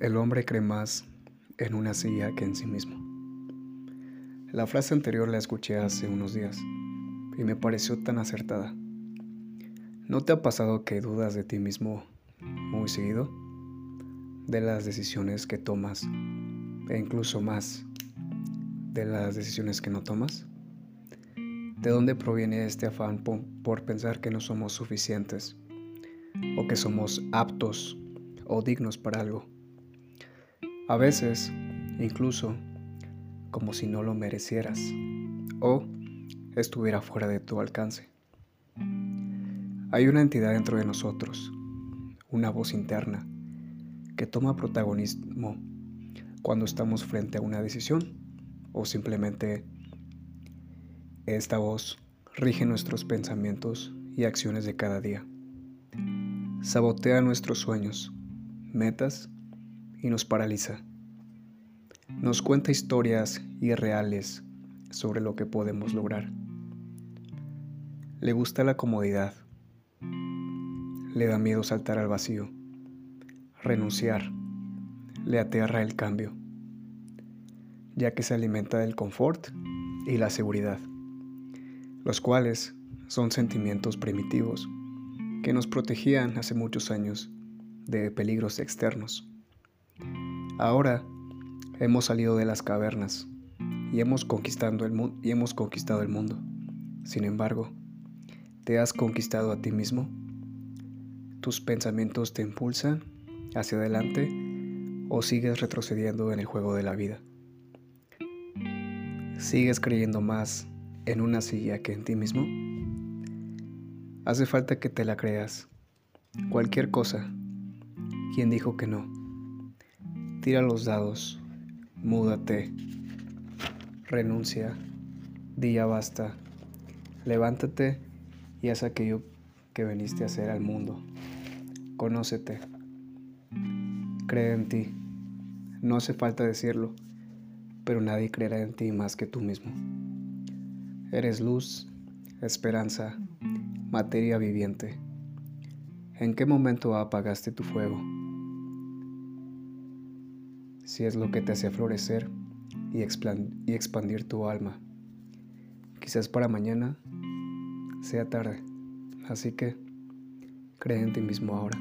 El hombre cree más en una silla que en sí mismo. La frase anterior la escuché hace unos días y me pareció tan acertada. ¿No te ha pasado que dudas de ti mismo muy seguido? De las decisiones que tomas e incluso más de las decisiones que no tomas? ¿De dónde proviene este afán por pensar que no somos suficientes o que somos aptos o dignos para algo? A veces, incluso, como si no lo merecieras o estuviera fuera de tu alcance. Hay una entidad dentro de nosotros, una voz interna, que toma protagonismo cuando estamos frente a una decisión o simplemente esta voz rige nuestros pensamientos y acciones de cada día. Sabotea nuestros sueños, metas y nos paraliza. Nos cuenta historias irreales sobre lo que podemos lograr. Le gusta la comodidad. Le da miedo saltar al vacío. Renunciar. Le aterra el cambio, ya que se alimenta del confort y la seguridad, los cuales son sentimientos primitivos que nos protegían hace muchos años de peligros externos. Ahora hemos salido de las cavernas y hemos, conquistado el y hemos conquistado el mundo. Sin embargo, ¿te has conquistado a ti mismo? ¿Tus pensamientos te impulsan hacia adelante o sigues retrocediendo en el juego de la vida? ¿Sigues creyendo más en una silla que en ti mismo? Hace falta que te la creas. Cualquier cosa. ¿Quién dijo que no? Tira los dados, múdate, renuncia, di ya basta, levántate y haz aquello que viniste a hacer al mundo. Conócete, cree en ti. No hace falta decirlo, pero nadie creerá en ti más que tú mismo. Eres luz, esperanza, materia viviente. ¿En qué momento apagaste tu fuego? Si es lo que te hace florecer y, expandir tu alma. Quizás para mañana sea tarde, así que cree en ti mismo ahora.